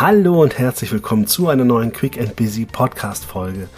Hallo und herzlich willkommen zu einer neuen Quick and Busy Podcast Folge.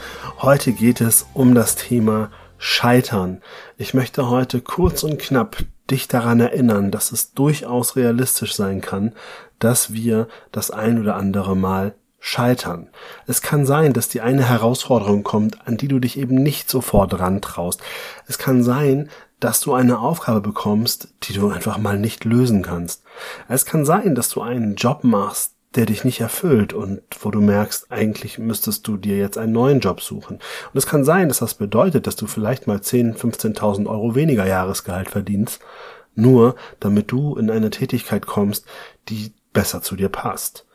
Heute geht es um das Thema Scheitern. Ich möchte heute kurz und knapp dich daran erinnern, dass es durchaus realistisch sein kann, dass wir das ein oder andere Mal scheitern. Es kann sein, dass die eine Herausforderung kommt, an die du dich eben nicht sofort rantraust. Es kann sein, dass du eine Aufgabe bekommst, die du einfach mal nicht lösen kannst. Es kann sein, dass du einen Job machst, der dich nicht erfüllt und wo du merkst, eigentlich müsstest du dir jetzt einen neuen Job suchen. Und es kann sein, dass das bedeutet, dass du vielleicht mal 10, 15.000 Euro weniger Jahresgehalt verdienst, nur damit du in eine Tätigkeit kommst, die besser zu dir passt.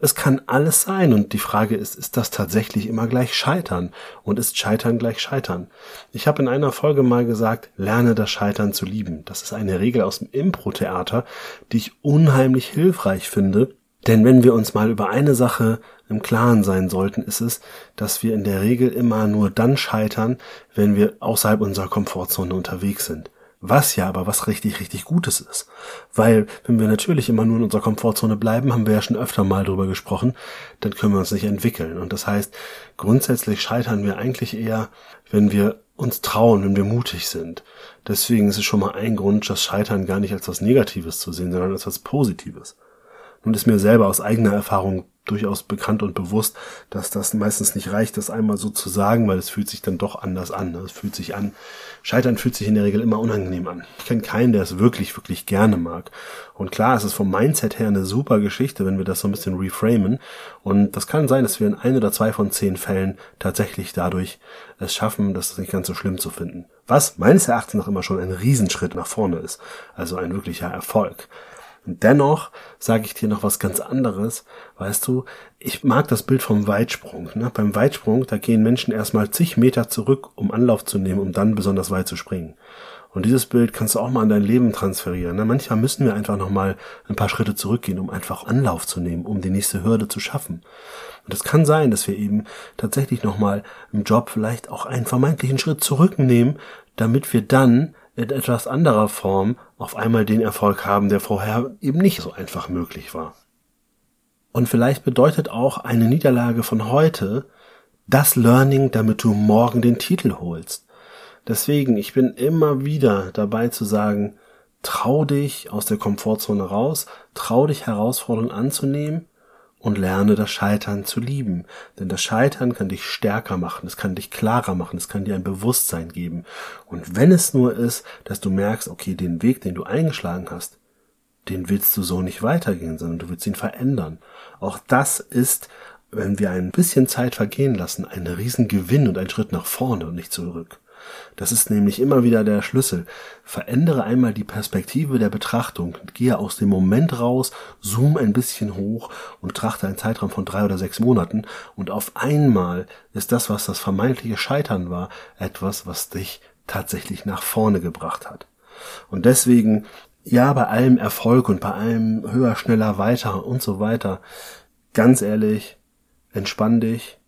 Es kann alles sein und die Frage ist, ist das tatsächlich immer gleich Scheitern und ist Scheitern gleich Scheitern? Ich habe in einer Folge mal gesagt, lerne das Scheitern zu lieben. Das ist eine Regel aus dem Impro-Theater, die ich unheimlich hilfreich finde, denn wenn wir uns mal über eine Sache im Klaren sein sollten, ist es, dass wir in der Regel immer nur dann scheitern, wenn wir außerhalb unserer Komfortzone unterwegs sind. Was ja aber was richtig, richtig Gutes ist. Weil, wenn wir natürlich immer nur in unserer Komfortzone bleiben, haben wir ja schon öfter mal drüber gesprochen, dann können wir uns nicht entwickeln. Und das heißt, grundsätzlich scheitern wir eigentlich eher, wenn wir uns trauen, wenn wir mutig sind. Deswegen ist es schon mal ein Grund, das Scheitern gar nicht als was Negatives zu sehen, sondern als was Positives und ist mir selber aus eigener Erfahrung durchaus bekannt und bewusst, dass das meistens nicht reicht, das einmal so zu sagen, weil es fühlt sich dann doch anders an. Es fühlt sich an, Scheitern fühlt sich in der Regel immer unangenehm an. Ich kenne keinen, der es wirklich, wirklich gerne mag. Und klar, es ist vom Mindset her eine super Geschichte, wenn wir das so ein bisschen reframen. Und das kann sein, dass wir in ein oder zwei von zehn Fällen tatsächlich dadurch es schaffen, das nicht ganz so schlimm zu finden. Was meines Erachtens noch immer schon ein Riesenschritt nach vorne ist. Also ein wirklicher Erfolg. Und dennoch sage ich dir noch was ganz anderes. Weißt du, ich mag das Bild vom Weitsprung. Ne? Beim Weitsprung, da gehen Menschen erstmal zig Meter zurück, um Anlauf zu nehmen, um dann besonders weit zu springen. Und dieses Bild kannst du auch mal in dein Leben transferieren. Ne? Manchmal müssen wir einfach nochmal ein paar Schritte zurückgehen, um einfach Anlauf zu nehmen, um die nächste Hürde zu schaffen. Und es kann sein, dass wir eben tatsächlich nochmal im Job vielleicht auch einen vermeintlichen Schritt zurücknehmen, damit wir dann in etwas anderer Form auf einmal den Erfolg haben, der vorher eben nicht so einfach möglich war. Und vielleicht bedeutet auch eine Niederlage von heute das Learning, damit du morgen den Titel holst. Deswegen, ich bin immer wieder dabei zu sagen, trau dich aus der Komfortzone raus, trau dich Herausforderungen anzunehmen und lerne das Scheitern zu lieben. Denn das Scheitern kann dich stärker machen, es kann dich klarer machen, es kann dir ein Bewusstsein geben. Und wenn es nur ist, dass du merkst, okay, den Weg, den du eingeschlagen hast, den willst du so nicht weitergehen, sondern du willst ihn verändern. Auch das ist, wenn wir ein bisschen Zeit vergehen lassen, ein Riesengewinn und ein Schritt nach vorne und nicht zurück. Das ist nämlich immer wieder der Schlüssel. Verändere einmal die Perspektive der Betrachtung. Gehe aus dem Moment raus, zoom ein bisschen hoch und trachte einen Zeitraum von drei oder sechs Monaten und auf einmal ist das, was das vermeintliche Scheitern war, etwas, was dich tatsächlich nach vorne gebracht hat. Und deswegen, ja, bei allem Erfolg und bei allem höher, schneller, weiter und so weiter, ganz ehrlich, entspann dich,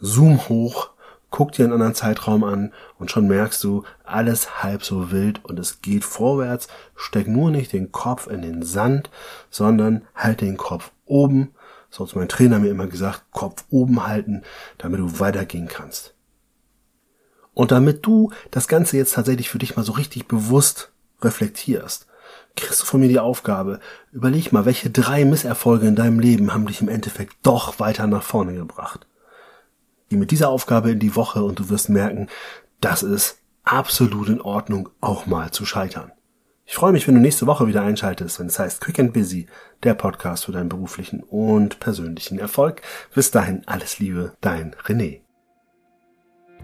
zoom hoch, guck dir einen anderen Zeitraum an und schon merkst du, alles halb so wild und es geht vorwärts. Steck nur nicht den Kopf in den Sand, sondern halt den Kopf oben. So hat mein Trainer mir immer gesagt, Kopf oben halten, damit du weitergehen kannst. Und damit du das Ganze jetzt tatsächlich für dich mal so richtig bewusst reflektierst, kriegst du von mir die Aufgabe, überleg mal, welche drei Misserfolge in deinem Leben haben dich im Endeffekt doch weiter nach vorne gebracht. Geh mit dieser Aufgabe in die Woche und du wirst merken, das ist absolut in Ordnung, auch mal zu scheitern. Ich freue mich, wenn du nächste Woche wieder einschaltest, wenn es heißt Quick and Busy, der Podcast für deinen beruflichen und persönlichen Erfolg. Bis dahin alles Liebe, dein René.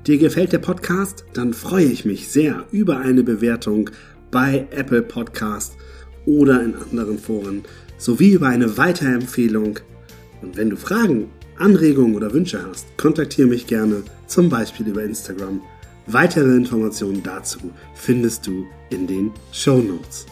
Dir gefällt der Podcast? Dann freue ich mich sehr über eine Bewertung bei Apple Podcast oder in anderen Foren sowie über eine Weiterempfehlung. Und wenn du Fragen Anregungen oder Wünsche hast, kontaktiere mich gerne, zum Beispiel über Instagram. Weitere Informationen dazu findest du in den Show Notes.